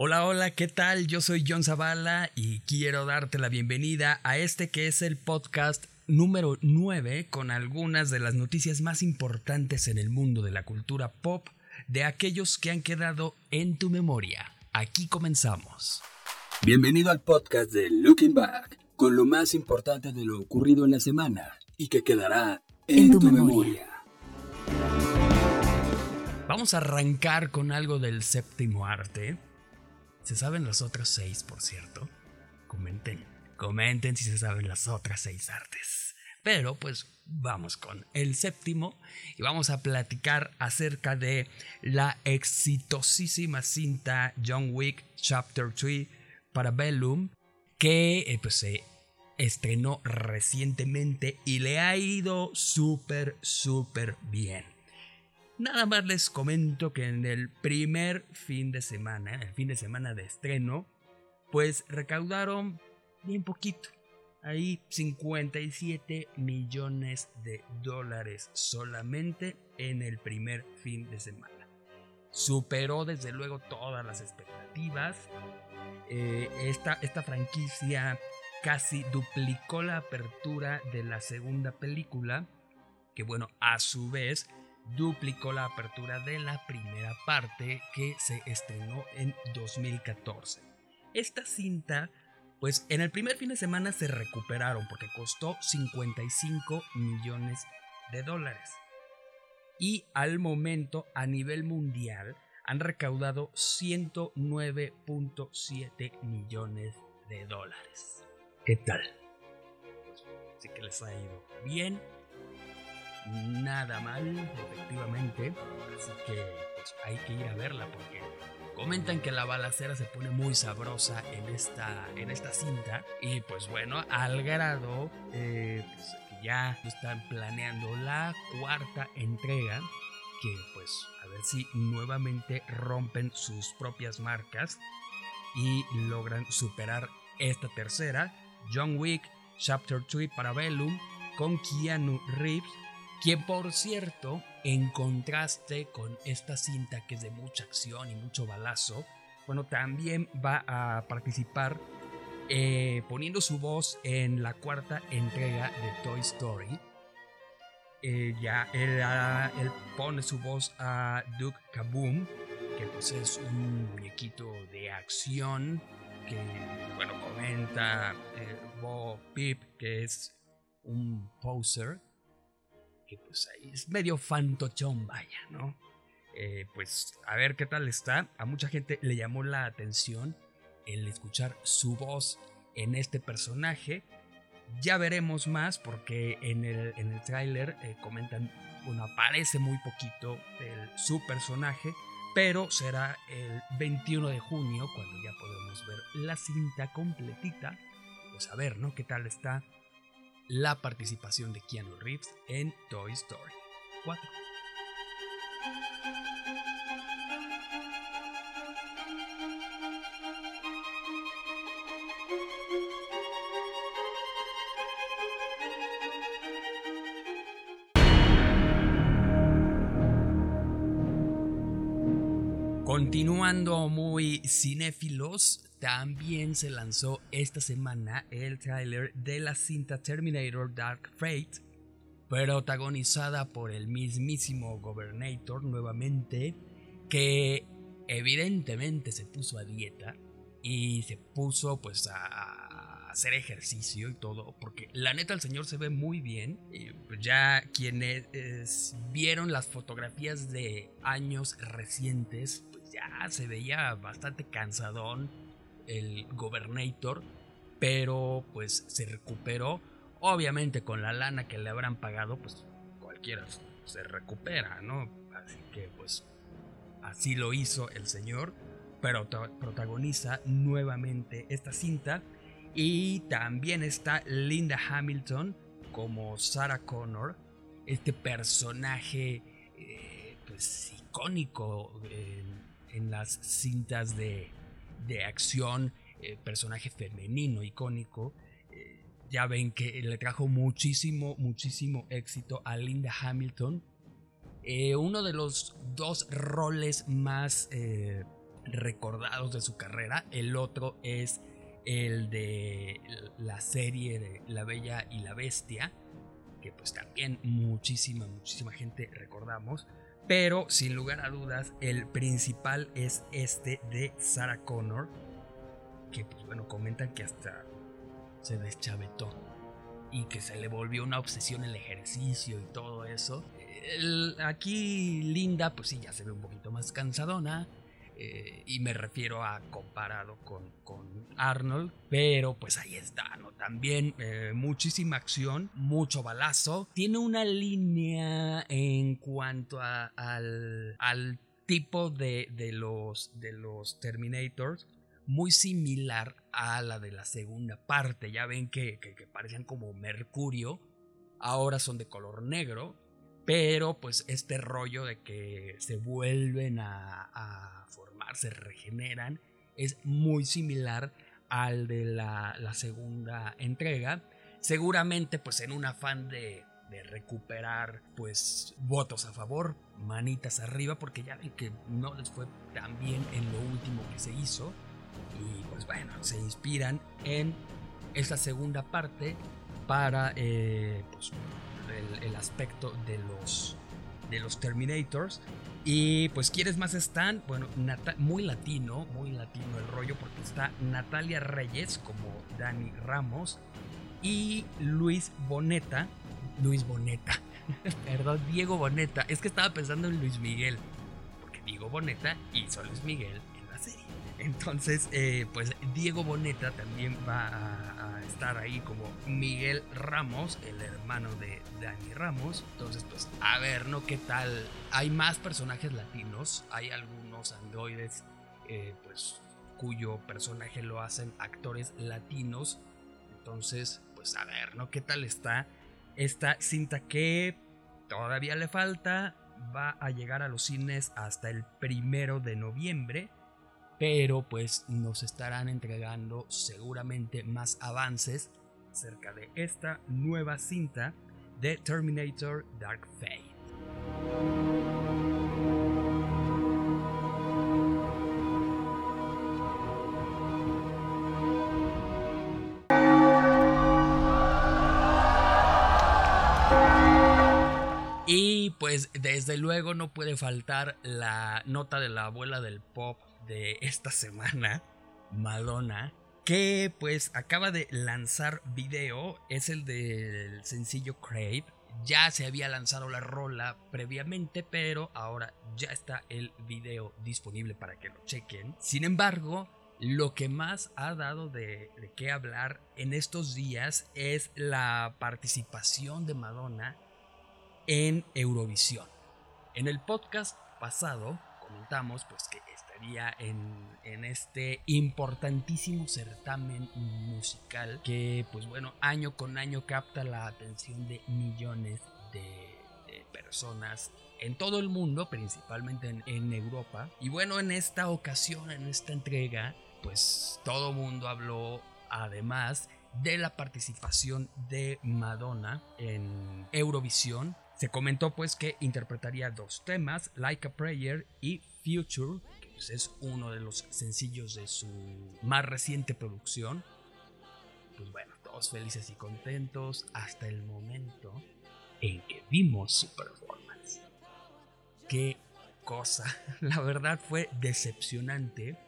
Hola, hola, ¿qué tal? Yo soy John Zavala y quiero darte la bienvenida a este que es el podcast número 9 con algunas de las noticias más importantes en el mundo de la cultura pop de aquellos que han quedado en tu memoria. Aquí comenzamos. Bienvenido al podcast de Looking Back, con lo más importante de lo ocurrido en la semana y que quedará en, tu, memoria. Vamos a arrancar con algo del séptimo arte ¿Se saben las otras seis, por cierto? Comenten, comenten si se saben las otras seis artes. Pero pues vamos con el séptimo y vamos a platicar acerca de la exitosísima cinta John Wick Chapter 3 para Bellum que eh, pues se estrenó recientemente y le ha ido súper, súper bien. Nada más les comento que en el primer fin de semana, el fin de semana de estreno, pues recaudaron bien poquito. Ahí 57 millones de dólares solamente en el primer fin de semana. Superó desde luego todas las expectativas. Eh, esta, esta franquicia casi duplicó la apertura de la segunda película, que bueno, a su vez duplicó la apertura de la primera parte que se estrenó en 2014. Esta cinta, pues en el primer fin de semana se recuperaron porque costó 55 millones de dólares. Y al momento, a nivel mundial, han recaudado 109.7 millones de dólares. ¿Qué tal? Así que les ha ido bien nada mal, efectivamente. Así que pues, hay que ir a verla porque comentan que la balacera se pone muy sabrosa en esta, en esta cinta. Y pues bueno, al grado pues, que ya están planeando la cuarta entrega. Que pues a ver si nuevamente rompen sus propias marcas y logran superar esta tercera. John Wick Chapter 3 para Bellum con Keanu Reeves quien por cierto, en contraste con esta cinta que es de mucha acción y mucho balazo, bueno, también va a participar eh, poniendo su voz en la cuarta entrega de Toy Story. Eh, ya él, pone su voz a Duke Kaboom, que pues es un muñequito de acción que, bueno, comenta eh, Bo Peep, que es un poser que pues ahí es medio fantochón, vaya, ¿no? Eh, pues a ver qué tal está. A mucha gente le llamó la atención el escuchar su voz en este personaje. Ya veremos más porque en el, en el tráiler eh, comentan, bueno, aparece muy poquito su personaje, pero será el 21 de junio cuando ya podremos ver la cinta completita. Pues a ver, ¿no? ¿Qué tal está? La participación de Keanu Reeves en Toy Story 4. Continuando muy cinéfilos, también se lanzó esta semana el tráiler de la cinta Terminator Dark Fate, protagonizada por el mismísimo Gobernator nuevamente, que evidentemente se puso a dieta y se puso pues a hacer ejercicio y todo, porque la neta el señor se ve muy bien. Y pues, ya quienes vieron las fotografías de años recientes, ya se veía bastante cansadón el Gobernator, pero pues se recuperó. Obviamente con la lana que le habrán pagado, pues cualquiera se recupera, ¿no? Así que pues así lo hizo el señor, pero protagoniza nuevamente esta cinta. Y también está Linda Hamilton como Sarah Connor, este personaje eh, pues icónico las cintas de, de acción, eh, personaje femenino icónico. Eh, ya ven que le trajo muchísimo, muchísimo éxito a Linda Hamilton. Eh, uno de los dos roles más recordados de su carrera. El otro es el de la serie de La Bella y la Bestia, que pues también muchísima, muchísima gente recordamos. Pero sin lugar a dudas, el principal es este de Sarah Connor, que pues bueno, comentan que hasta se deschavetó y que se le volvió una obsesión el ejercicio y todo eso. aquí Linda, pues sí, ya se ve un poquito más cansadona. Eh, y me refiero a comparado con, Arnold, pero pues ahí está, ¿no? También eh, muchísima acción, mucho balazo, tiene una línea en cuanto al, al tipo de, de, los, de los Terminators muy similar a la de la segunda parte, ya ven que, que, parecían como mercurio, ahora son de color negro, pero pues este rollo de que se vuelven a, a se regeneran, es muy similar al de la, segunda entrega. Seguramente pues en un afán de, de, recuperar pues votos a favor, manitas arriba, porque ya ven que no les fue tan bien en lo último que se hizo. Y pues bueno, se inspiran en esta segunda parte para eh, pues, el, aspecto de los, de los Terminators. Y pues, ¿quieres más están? Bueno, muy latino, muy latino el rollo, porque está Natalia Reyes como Dani Ramos y Luis Boneta. Luis Boneta, perdón, Diego Boneta. Es que estaba pensando en Luis Miguel, porque Diego Boneta hizo Luis Miguel en la serie. Entonces, eh, pues Diego Boneta también va a, estar ahí como Miguel Ramos, el hermano de Dani Ramos. Entonces, pues a ver, ¿no? ¿Qué tal? Hay más personajes latinos, hay algunos androides, eh, pues cuyo personaje lo hacen actores latinos. Entonces, pues a ver, ¿no? ¿Qué tal está esta cinta que todavía le falta? Va a llegar a los cines hasta el primero de noviembre pero pues nos estarán entregando seguramente más avances acerca de esta nueva cinta de Terminator Dark Fate. Y pues desde luego no puede faltar la nota de la abuela del pop de esta semana, Madonna, que pues acaba de lanzar video, es el del sencillo Crave. Ya se había lanzado la rola previamente, pero ahora ya está el video disponible para que lo chequen. Sin embargo, lo que más ha dado de, de qué hablar en estos días es la participación de Madonna en Eurovisión. En el podcast pasado comentamos pues que en, este importantísimo certamen musical que pues bueno año con año capta la atención de millones de, personas en todo el mundo, principalmente en, en, Europa. Y bueno, en esta ocasión, en esta entrega, pues todo mundo habló además de la participación de Madonna en Eurovisión. Se comentó pues que interpretaría dos temas, Like a Prayer y Future, pues, es uno de los sencillos de su más reciente producción. Pues bueno, todos felices y contentos hasta el momento en que vimos su performance. Qué cosa, la verdad fue decepcionante.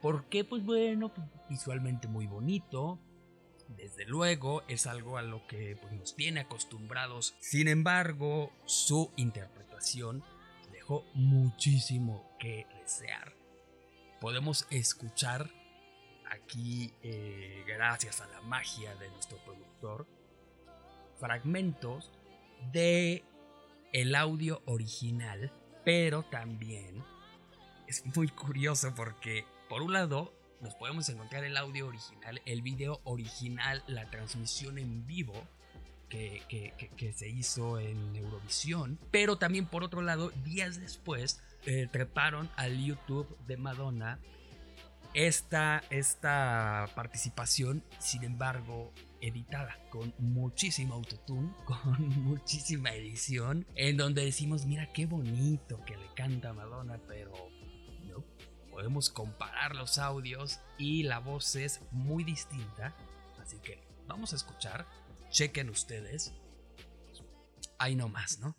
Porque pues bueno, pues, visualmente muy bonito, desde luego es algo a lo que pues, nos tiene acostumbrados. Sin embargo, su interpretación dejó muchísimo que Podemos escuchar aquí, eh, gracias a la magia de nuestro productor, fragmentos de el audio original, pero también es muy curioso porque por un lado nos podemos encontrar el audio original, el video original, la transmisión en vivo que, que, se hizo en Eurovisión, pero también por otro lado, días después eh, treparon al YouTube de Madonna esta, esta participación, sin embargo, editada con muchísimo autotune, con muchísima edición, en donde decimos, mira qué bonito que le canta Madonna, pero no, podemos comparar los audios y la voz es muy distinta. Así que vamos a escuchar, chequen ustedes. Ahí nomás, ¿no?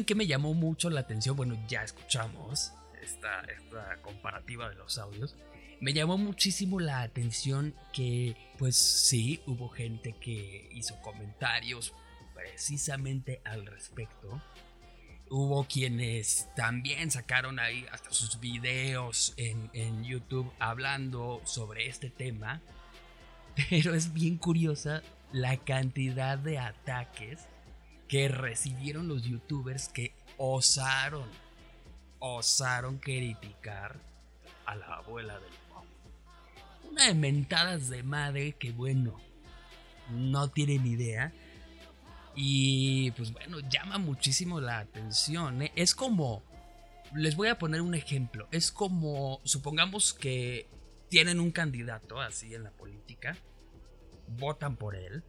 ¿Saben qué me llamó mucho la atención? Bueno, ya escuchamos esta, comparativa de los audios. Me llamó muchísimo la atención que, pues sí, hubo gente que hizo comentarios precisamente al respecto. Hubo quienes también sacaron ahí hasta sus videos en, en YouTube hablando sobre este tema. Pero es bien curiosa la cantidad de ataques que recibieron los youtubers que osaron, osaron criticar a la abuela del pop. Una de mentadas de madre que bueno, no tienen idea. Y pues bueno, llama muchísimo la atención. ¿eh? Es como, les voy a poner un ejemplo. Es como, supongamos que tienen un candidato así en la política, votan por él,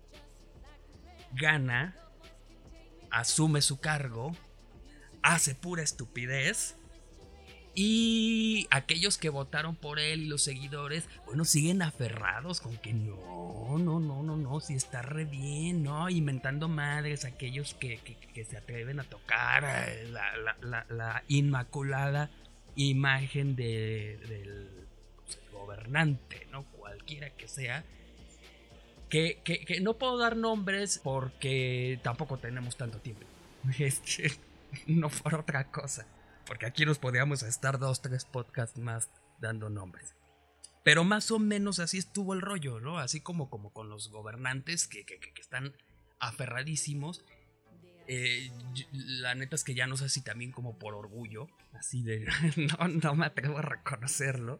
gana asume su cargo, hace pura estupidez. Y aquellos que votaron por él y los seguidores, bueno, siguen aferrados con que no, no, no, no, no, si está re bien, ¿no? Inventando madres, aquellos que, se atreven a tocar eh, la, inmaculada imagen del pues, gobernante, ¿no? Cualquiera que sea que, no puedo dar nombres porque tampoco tenemos tanto tiempo. Este, no por otra cosa. Porque aquí nos podíamos estar dos, tres podcasts más dando nombres. Pero más o menos así estuvo el rollo, ¿no? Así como, como con los gobernantes que, están aferradísimos. Eh, la neta es que ya no sé si también como por orgullo, así de... no, no me atrevo a reconocerlo.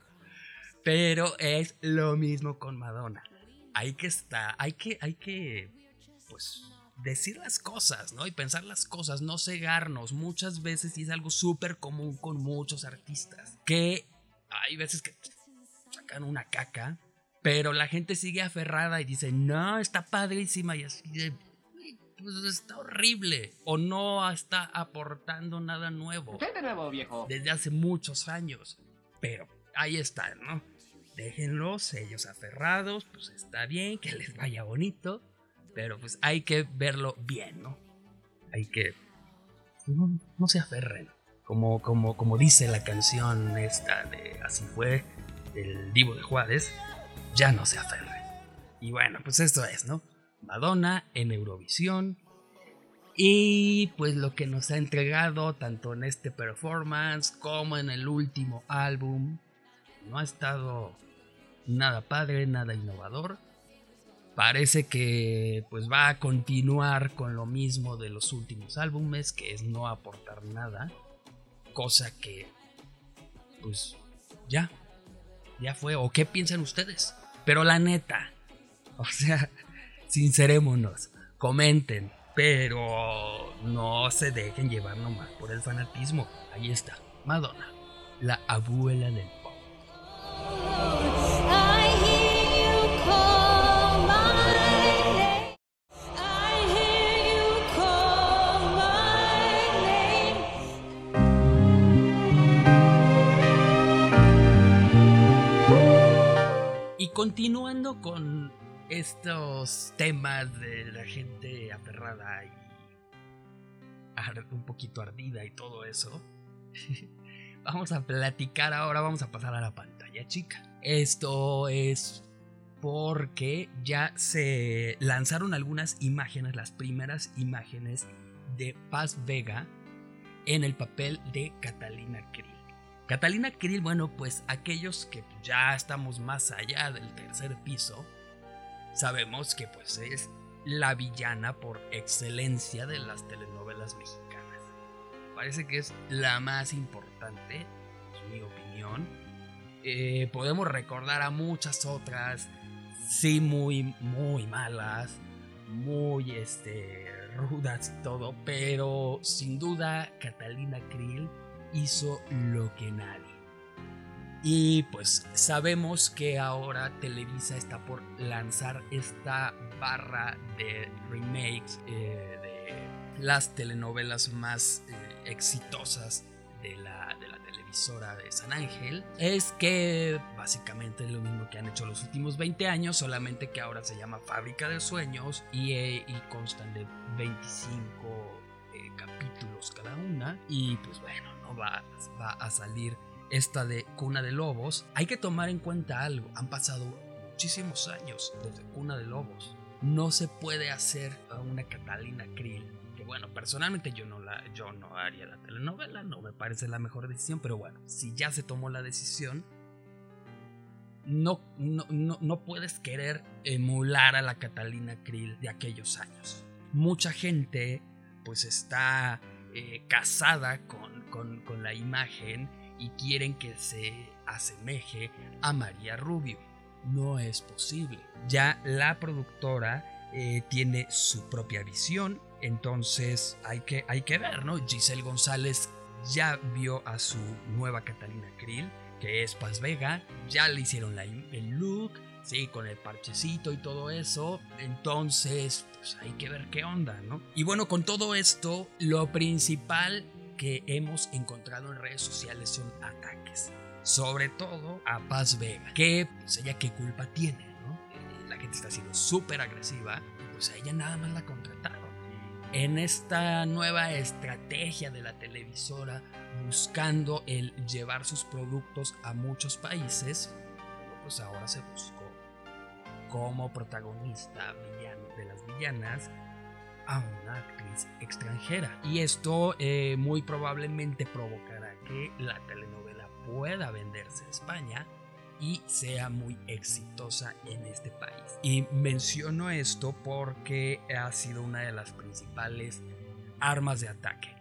Pero es lo mismo con Madonna hay que estar, hay que, hay que, pues, decir las cosas, ¿no? Y pensar las cosas, no cegarnos. Muchas veces, y es algo súper común con muchos artistas, que hay veces que sacan una caca, pero la gente sigue aferrada y dice, no, está padrísima, y así pues está horrible, o no está aportando nada nuevo. de nuevo, viejo? Desde hace muchos años. Pero ahí está, ¿no? Déjenlos, ellos aferrados, pues está bien, que les vaya bonito, pero pues hay que verlo bien, ¿no? Hay que... No, se aferren, como, como, como dice la canción esta de Así fue, del Divo de Juárez, ya no se aferren. Y bueno, pues esto es, ¿no? Madonna en Eurovisión. Y pues lo que nos ha entregado tanto en este performance como en el último álbum, no ha estado nada padre, nada innovador. Parece que pues va a continuar con lo mismo de los últimos álbumes, que es no aportar nada, cosa que pues ya ya fue o qué piensan ustedes. Pero la neta, o sea, sincerémonos, comenten, pero no se dejen llevar nomás por el fanatismo. Ahí está, Madonna, la abuela del continuando con estos temas de la gente aferrada y un poquito ardida y todo eso, vamos a platicar ahora, vamos a pasar a la pantalla chica. Esto es porque ya se lanzaron algunas imágenes, las primeras imágenes de Paz Vega en el papel de Catalina Krill. Catalina Krill, bueno, pues aquellos que ya estamos más allá del tercer piso, sabemos que pues es la villana por excelencia de las telenovelas mexicanas. Parece que es la más importante, en mi opinión. Eh, podemos recordar a muchas otras, sí, muy, muy malas, muy este, rudas y todo, pero sin duda Catalina Krill hizo lo que nadie. Y pues sabemos que ahora Televisa está por lanzar esta barra de remakes eh, de las telenovelas más eh, exitosas de la, de la televisora de San Ángel. Es que básicamente es lo mismo que han hecho los últimos 20 años, solamente que ahora se llama Fábrica de Sueños y, eh, y constan de 25 capítulos cada una. Y pues bueno, no va, a salir esta de Cuna de Lobos, hay que tomar en cuenta algo. Han pasado muchísimos años desde Cuna de Lobos. No se puede hacer una Catalina Krill. Que bueno, personalmente yo no, la, yo no haría la telenovela, no me parece la mejor decisión, pero bueno, si ya se tomó la decisión, no, no, no, puedes querer emular a la Catalina Krill de aquellos años. Mucha gente pues está eh, casada con, con, con la imagen y quieren que se asemeje a María Rubio. No es posible. Ya la productora eh, tiene su propia visión, entonces hay que, hay que ver, ¿no? Giselle González ya vio a su nueva Catalina Krill, que es Paz Vega, ya le hicieron la, el look, sí, con el parchecito y todo eso, entonces pues hay que ver qué onda, ¿no? Y bueno, con todo esto, lo principal que hemos encontrado en redes sociales son ataques. Sobre todo a Paz Vega, que pues ella qué culpa tiene, ¿no? Eh, la gente está siendo súper agresiva, pues a ella nada más la contrataron. En esta nueva estrategia de la televisora, buscando el llevar sus productos a muchos países, pues ahora se buscó como protagonista de las villanas a una actriz extranjera. Y esto eh, muy probablemente provocará que la telenovela pueda venderse en España y sea muy exitosa en este país. Y menciono esto porque ha sido una de las principales armas de ataque.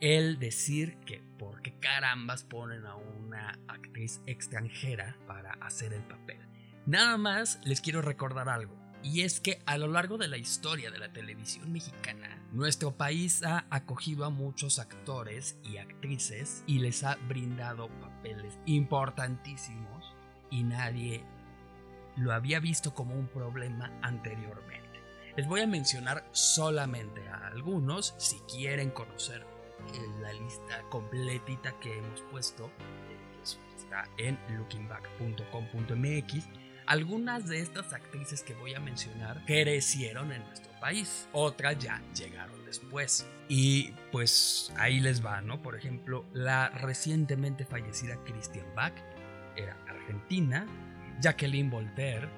El decir que porque carambas ponen a una actriz extranjera para hacer el papel. Nada más les quiero recordar algo. Y es que a lo largo de la historia de la televisión mexicana, nuestro país ha acogido a muchos actores y actrices y les ha brindado papeles importantísimos y nadie lo había visto como un problema anteriormente. Les voy a mencionar solamente a algunos si quieren conocer la lista completita que hemos puesto. Pues, está en lookingback.com.mx algunas de estas actrices que voy a mencionar crecieron en nuestro país, otras ya llegaron después. Y pues ahí les va, ¿no? Por ejemplo, la recientemente fallecida Christian Bach era argentina, Jacqueline Voltaire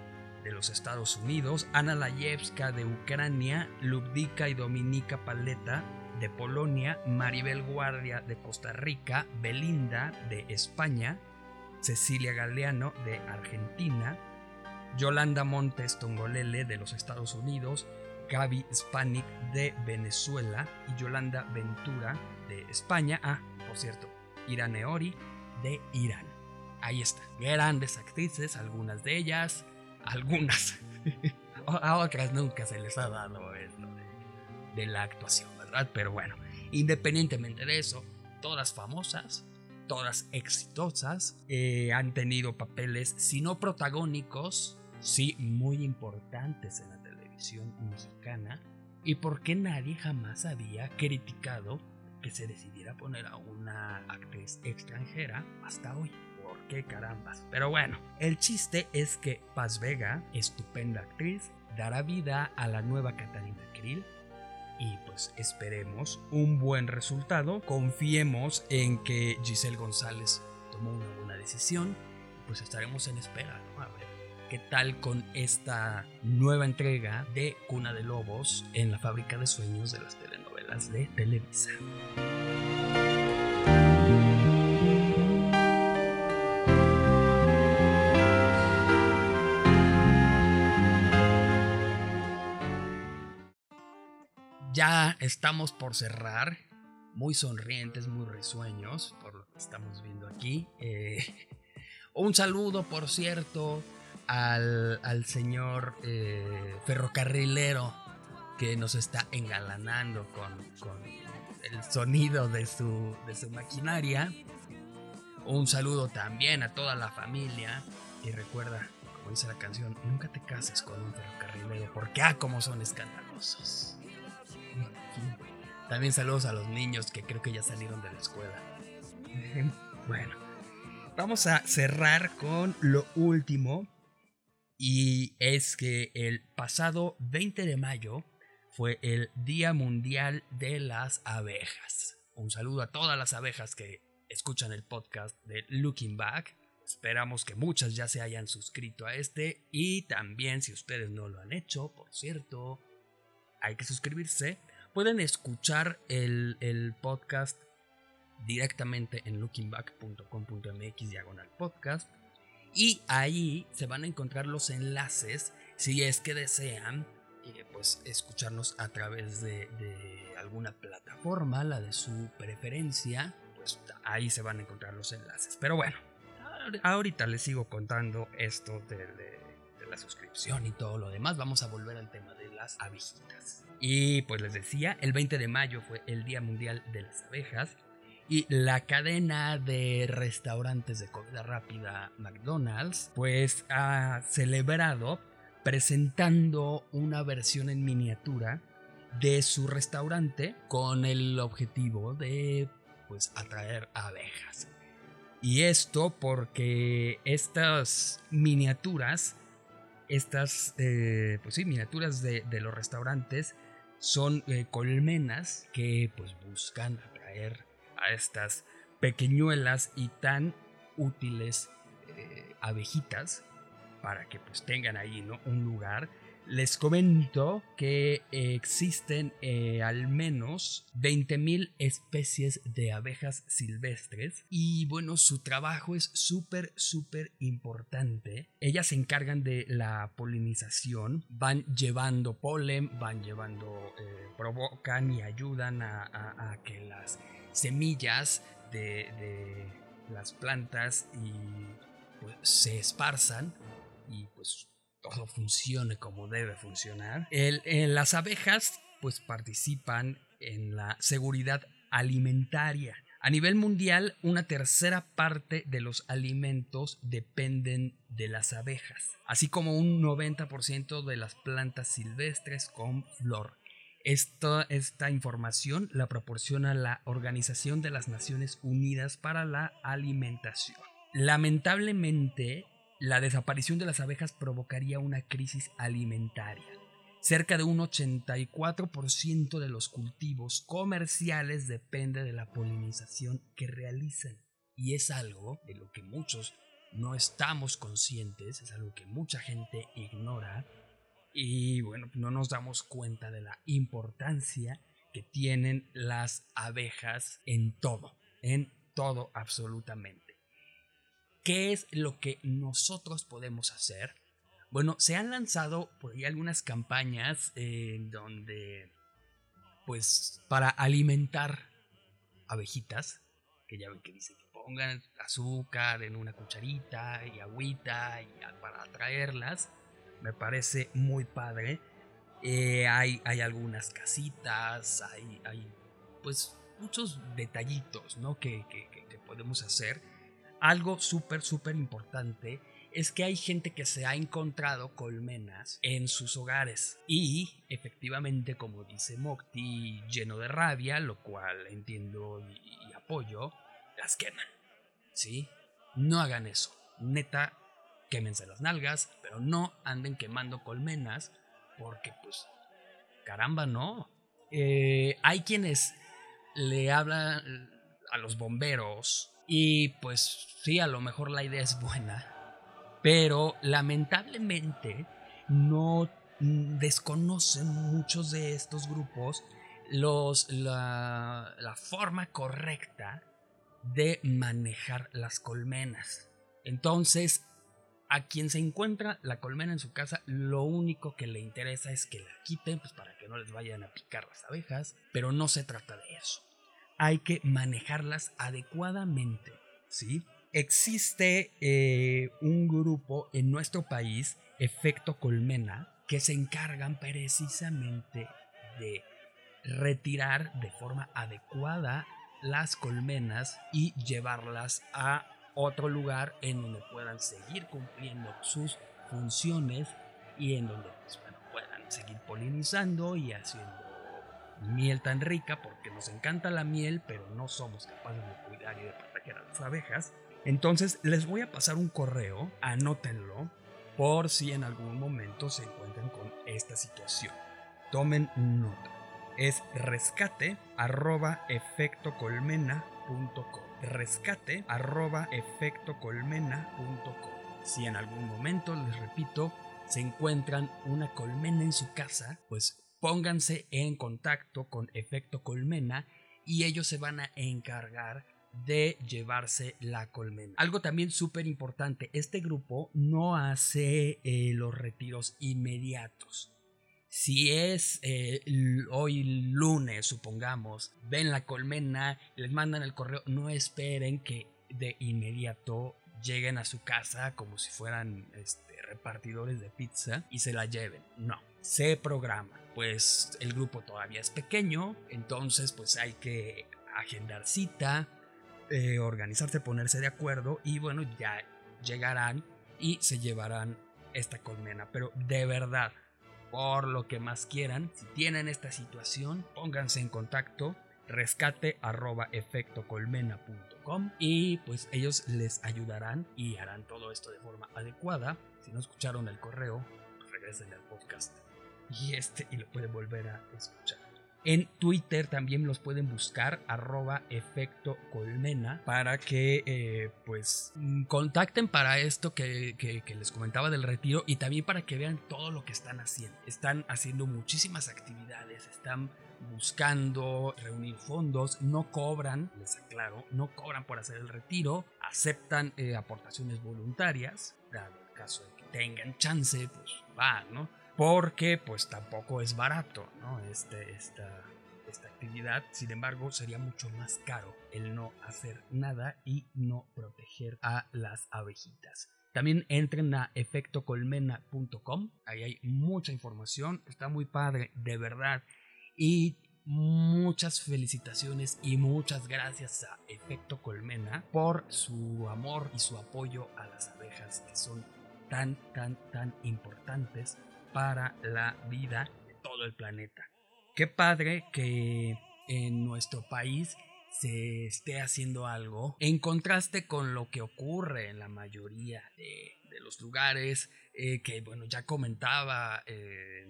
de los Estados Unidos, Ana Layevska de Ucrania, Ludvika y Dominika Paleta de Polonia, Maribel Guardia de Costa Rica, Belinda de España, Cecilia Galeano de Argentina, Yolanda Montes Tongolele de los Estados Unidos, Gaby Spanik de Venezuela y Yolanda Ventura de España. Ah, por cierto, Irane Ori de Irán. Ahí está, grandes actrices, algunas de ellas, algunas. A otras nunca se les ha dado esto de la actuación, ¿verdad? Pero bueno, independientemente de eso, todas famosas, todas exitosas, eh, han tenido papeles, si no protagónicos, sí muy importantes en la televisión mexicana y por qué nadie jamás había criticado que se decidiera poner a una actriz extranjera hasta hoy. ¿Por qué carambas. Pero bueno, el chiste es que Paz Vega, estupenda actriz, dará vida a la nueva Catalina Krill y pues esperemos un buen resultado. Confiemos en que Giselle González tomó una buena decisión. Pues estaremos en espera, ¿no? A ver qué tal con esta nueva entrega de Cuna de Lobos en la fábrica de sueños de las telenovelas de Televisa. Ya estamos por cerrar, muy sonrientes, muy risueños, por lo que estamos viendo aquí. Eh, un saludo, por cierto, al, señor eh, ferrocarrilero que nos está engalanando con, el sonido de su, de su maquinaria. Un saludo también a toda la familia. Y recuerda, como dice la canción, nunca te cases con un ferrocarrilero porque ah, son escandalosos. También saludos a los niños que creo que ya salieron de la escuela. Bueno, vamos a cerrar con lo último. Y es que el pasado 20 de mayo fue el Día Mundial de las Abejas. Un saludo a todas las abejas que escuchan el podcast de Looking Back. Esperamos que muchas ya se hayan suscrito a este y también si ustedes no lo han hecho, por cierto, hay que suscribirse Pueden escuchar el, podcast directamente en lookingback.com.mx diagonal podcast. Y ahí se van a encontrar los enlaces si es que desean eh, pues, escucharnos a través de, alguna plataforma, la de su preferencia. Pues ahí se van a encontrar los enlaces. Pero bueno, ahorita les sigo contando esto de, de la suscripción y todo lo demás. Vamos a volver al tema de las abejitas. Y pues les decía, el 20 de mayo fue el Día Mundial de las Abejas y la cadena de restaurantes de comida rápida McDonald's pues ha celebrado presentando una versión en miniatura de su restaurante con el objetivo de pues atraer abejas. Y esto porque estas miniaturas, estas eh, pues sí, miniaturas de, los restaurantes son eh, colmenas que pues buscan atraer a estas pequeñuelas y tan útiles eh, abejitas para que pues tengan ahí ¿no? un lugar les comento que existen eh, al menos 20.000 especies de abejas silvestres y bueno, su trabajo es súper, súper importante. Ellas se encargan de la polinización, van llevando polen, van llevando, eh, provocan y ayudan a, que las semillas de, las plantas pues, se esparzan y pues todo funcione como debe funcionar. El, las abejas pues participan en la seguridad alimentaria. A nivel mundial, una tercera parte de los alimentos dependen de las abejas, así como un 90% de las plantas silvestres con flor. Esta, esta, información la proporciona la Organización de las Naciones Unidas para la Alimentación. Lamentablemente, la desaparición de las abejas provocaría una crisis alimentaria. Cerca de un 84% de los cultivos comerciales depende de la polinización que realizan. Y es algo de lo que muchos no estamos conscientes, es algo que mucha gente ignora. Y bueno, no nos damos cuenta de la importancia que tienen las abejas en todo, en todo absolutamente. ¿Qué es lo que nosotros podemos hacer? Bueno, se han lanzado por ahí algunas campañas en donde, pues, para alimentar abejitas, que ya ven que dicen que pongan azúcar en una cucharita y agüita y para atraerlas, me parece muy padre. Eh, hay, hay, algunas casitas, hay, hay, pues muchos detallitos ¿no? que, que podemos hacer algo súper, súper importante es que hay gente que se ha encontrado colmenas en sus hogares y efectivamente, como dice Mocti, lleno de rabia, lo cual entiendo y, apoyo, las queman. ¿Sí? no hagan eso. Neta, quémense las nalgas, pero no anden quemando colmenas, porque pues, caramba, no. Eh, hay quienes le hablan a los bomberos y pues sí, a lo mejor la idea es buena, pero lamentablemente no mm, desconocen muchos de estos grupos los, la, la forma correcta de manejar las colmenas. Entonces, a quien se encuentra la colmena en su casa, lo único que le interesa es que la quiten, pues para que no les vayan a picar las abejas, pero no se trata de eso. Hay que manejarlas adecuadamente, ¿sí? Existe eh, un grupo en nuestro país, Efecto Colmena, que se encargan precisamente de retirar de forma adecuada las colmenas y llevarlas a otro lugar en donde puedan seguir cumpliendo sus funciones y en donde pues, puedan seguir polinizando y haciendo miel tan rica porque nos encanta la miel pero no somos capaces de cuidar y de proteger a las abejas. Entonces les voy a pasar un correo, anótenlo por si en algún momento se encuentran con esta situación. Tomen nota es rescate arroba efectocolmena.com. Rescate arroba efectocolmena.com. Si en algún momento, les repito, se encuentran una colmena en su casa, pues pónganse en contacto con Efecto Colmena y ellos se van a encargar de llevarse la colmena. Algo también súper importante, este grupo no hace eh, los retiros inmediatos. Si es eh, hoy lunes, supongamos, ven la colmena, les mandan el correo, no esperen que de inmediato lleguen a su casa como si fueran este, repartidores de pizza y se la lleven. No, se programa. Pues el grupo todavía es pequeño, entonces pues hay que agendar cita, eh, organizarse, ponerse de acuerdo y bueno, ya llegarán y se llevarán esta colmena. Pero de verdad, por lo que más quieran. Si tienen esta situación, pónganse en contacto rescate arroba efectocolmena.com y pues ellos les ayudarán y harán todo esto de forma adecuada. Si no escucharon el correo, regresen al podcast y este y lo pueden volver a escuchar. En Twitter también los pueden buscar arroba efecto colmena para que eh, pues mm, contacten para esto que, que, les comentaba del retiro y también para que vean todo lo que están haciendo. Están haciendo muchísimas actividades, están buscando reunir fondos, no cobran, les aclaro, no cobran por hacer el retiro, aceptan eh, aportaciones voluntarias, dado el caso de que tengan chance, pues va, ¿no? Porque pues tampoco es barato, ¿no? Este, esta, esta actividad, sin embargo, sería mucho más caro el no hacer nada y no proteger a las abejitas. También entren a efectocolmena.com, ahí hay mucha información, está muy padre, de verdad. Y muchas felicitaciones y muchas gracias a Efecto Colmena por su amor y su apoyo a las abejas que son tan, tan, tan importantes para la vida de todo el planeta. Qué padre que en nuestro país se esté haciendo algo en contraste con lo que ocurre en la mayoría de, los lugares eh, que bueno ya comentaba eh,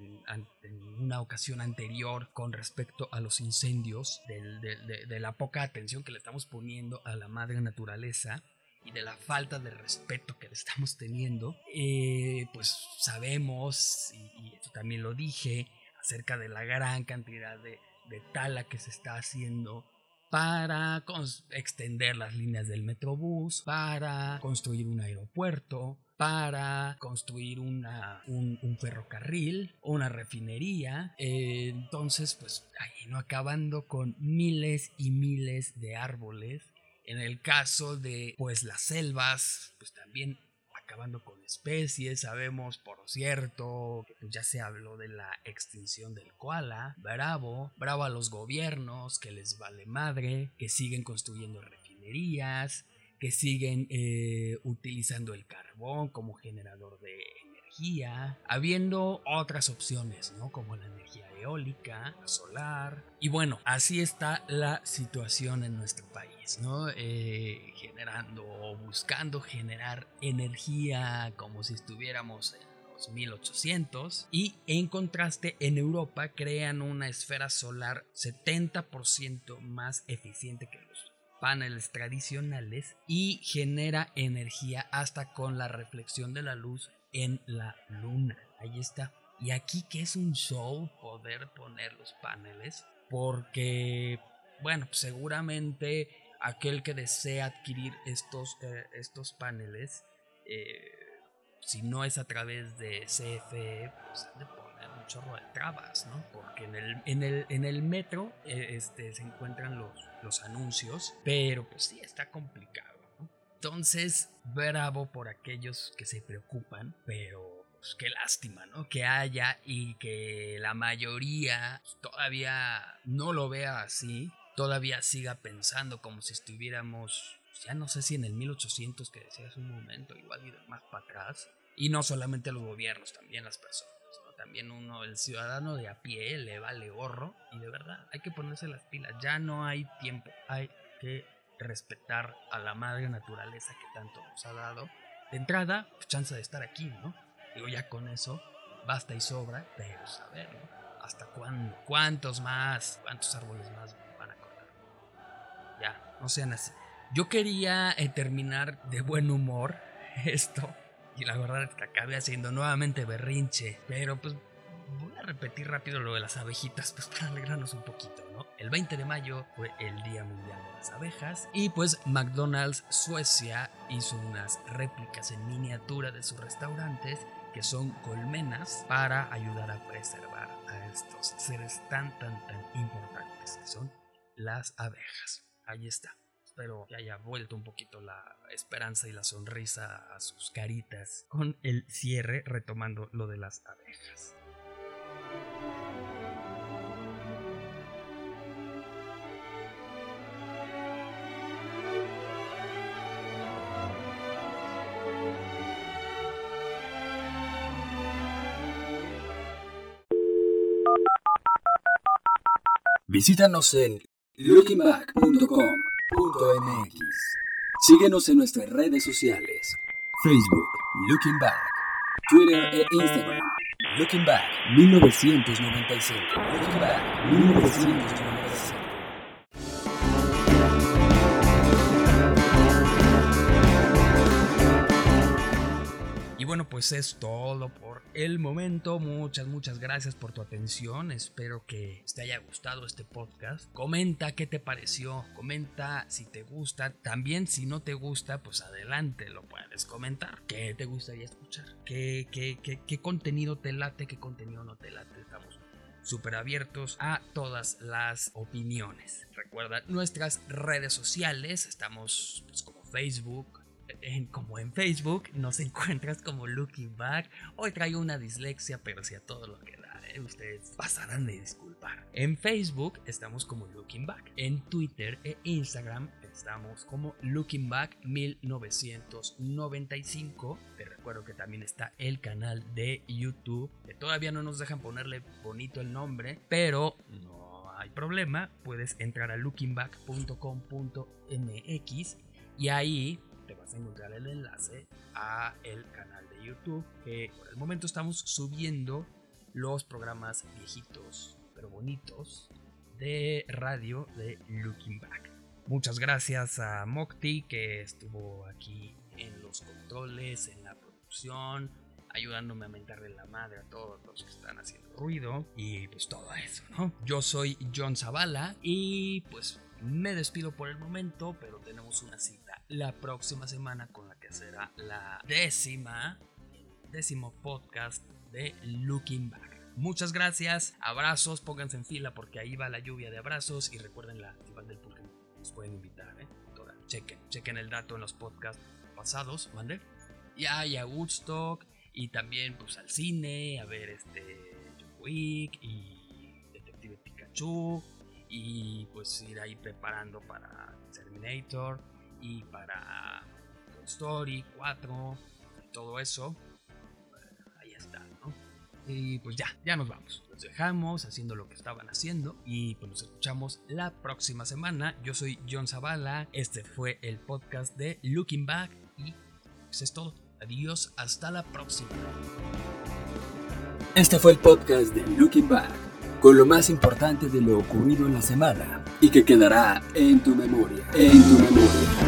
en, una ocasión anterior con respecto a los incendios de la poca atención que le estamos poniendo a la madre naturaleza y de la falta de respeto que le estamos teniendo, eh, pues sabemos, y, esto también lo dije, acerca de la gran cantidad de, tala que se está haciendo para extender las líneas del metrobús, para construir un aeropuerto, para construir una, un, ferrocarril, una refinería. Eh, entonces, pues ahí no acabando con miles y miles de árboles en el caso de pues las selvas, pues también acabando con especies, sabemos por cierto que pues, ya se habló de la extinción del koala, bravo, bravo a los gobiernos que les vale madre, que siguen construyendo refinerías, que siguen eh, utilizando el carbón como generador de energía, habiendo otras opciones, ¿no? Como la energía eólica, solar. Y bueno, así está la situación en nuestro país, ¿no? Eh, generando o buscando generar energía como si estuviéramos en los 1800 y en contraste en Europa crean una esfera solar 70% más eficiente que los paneles tradicionales y genera energía hasta con la reflexión de la luz en la luna. Ahí está. Y aquí que es un show poder poner los paneles porque, bueno, seguramente aquel que desea adquirir estos, eh, estos paneles, eh, si no es a través de CFE, pues han de poner un chorro de trabas, ¿no? Porque en el, en el, en el metro eh, este, se encuentran los, los anuncios, pero pues sí, está complicado. ¿no? Entonces, bravo por aquellos que se preocupan, pero pues, qué lástima, ¿no? Que haya y que la mayoría todavía no lo vea así, todavía siga pensando como si estuviéramos, ya no sé si en el 1800 que decía hace un momento, igual ir más para atrás. Y no solamente los gobiernos, también las personas. ¿no? También uno, el ciudadano de a pie, le vale gorro. Y de verdad, hay que ponerse las pilas. Ya no hay tiempo. Hay que respetar a la madre naturaleza que tanto nos ha dado. De entrada, pues, chance de estar aquí, ¿no? Digo, ya con eso basta y sobra, pero saber, ¿no? ¿Hasta cuándo? ¿Cuántos más? ¿Cuántos árboles más no sean así. Yo quería eh, terminar de buen humor esto, y la verdad es que acabé haciendo nuevamente berrinche, pero pues voy a repetir rápido lo de las abejitas, pues para alegrarnos un poquito, ¿no? El 20 de mayo fue el Día Mundial de las Abejas y pues McDonald's Suecia hizo unas réplicas en miniatura de sus restaurantes que son colmenas para ayudar a preservar a estos seres tan tan tan importantes que son las abejas. Ahí está. Espero que haya vuelto un poquito la esperanza y la sonrisa a sus caritas con el cierre retomando lo de las abejas. Visítanos en lookingback.com.mx. Síguenos en nuestras redes sociales. Facebook, Looking Back. Twitter e Instagram. Looking Back 1995. Looking Back 1995. Y bueno, pues es todo por el momento. Muchas, muchas gracias por tu atención. Espero que te haya gustado este podcast. Comenta qué te pareció. Comenta si te gusta. También si no te gusta, pues adelante, lo puedes comentar. ¿Qué te gustaría escuchar? ¿Qué, qué, qué, qué contenido te late? ¿Qué contenido no te late? Estamos súper abiertos a todas las opiniones. Recuerda nuestras redes sociales. Estamos pues, como Facebook, en, como en Facebook nos encuentras como Looking Back. Hoy traigo una dislexia, pero si a todo lo que da, ¿eh? ustedes pasarán de disculpar. En Facebook estamos como Looking Back. En Twitter e Instagram estamos como Looking Back 1995. Te recuerdo que también está el canal de YouTube, que todavía no nos dejan ponerle bonito el nombre, pero no hay problema. Puedes entrar a lookingback.com.mx y ahí te vas a encontrar el enlace a el canal de YouTube que por el momento estamos subiendo los programas viejitos pero bonitos de radio de Looking Back. Muchas gracias a Mokti que estuvo aquí en los controles, en la producción, ayudándome a mentarle la madre a todos los que están haciendo ruido y pues todo eso, ¿no? Yo soy John Zavala y pues me despido por el momento, pero tenemos una cita la próxima semana con la que será la décima, décimo podcast de Looking Back. Muchas gracias, abrazos, pónganse en fila porque ahí va la lluvia de abrazos y recuerden la Festival del Pulque, nos pueden invitar, ¿eh? Chequen, chequen el dato en los podcasts pasados, ¿mande? Y hay a Woodstock y también pues al cine, a ver este John Wick y Detective Pikachu y pues ir ahí preparando para Terminator y para Story 4 y todo eso. Ahí Y pues ya, ya nos vamos. Los dejamos haciendo lo que estaban haciendo y pues nos escuchamos la próxima semana. Yo soy John Zavala, este fue el podcast de Looking Back y pues es todo. Adiós, hasta la próxima. Este fue el podcast de Looking Back, con lo más importante de lo ocurrido en la semana y que quedará en tu memoria, en tu memoria.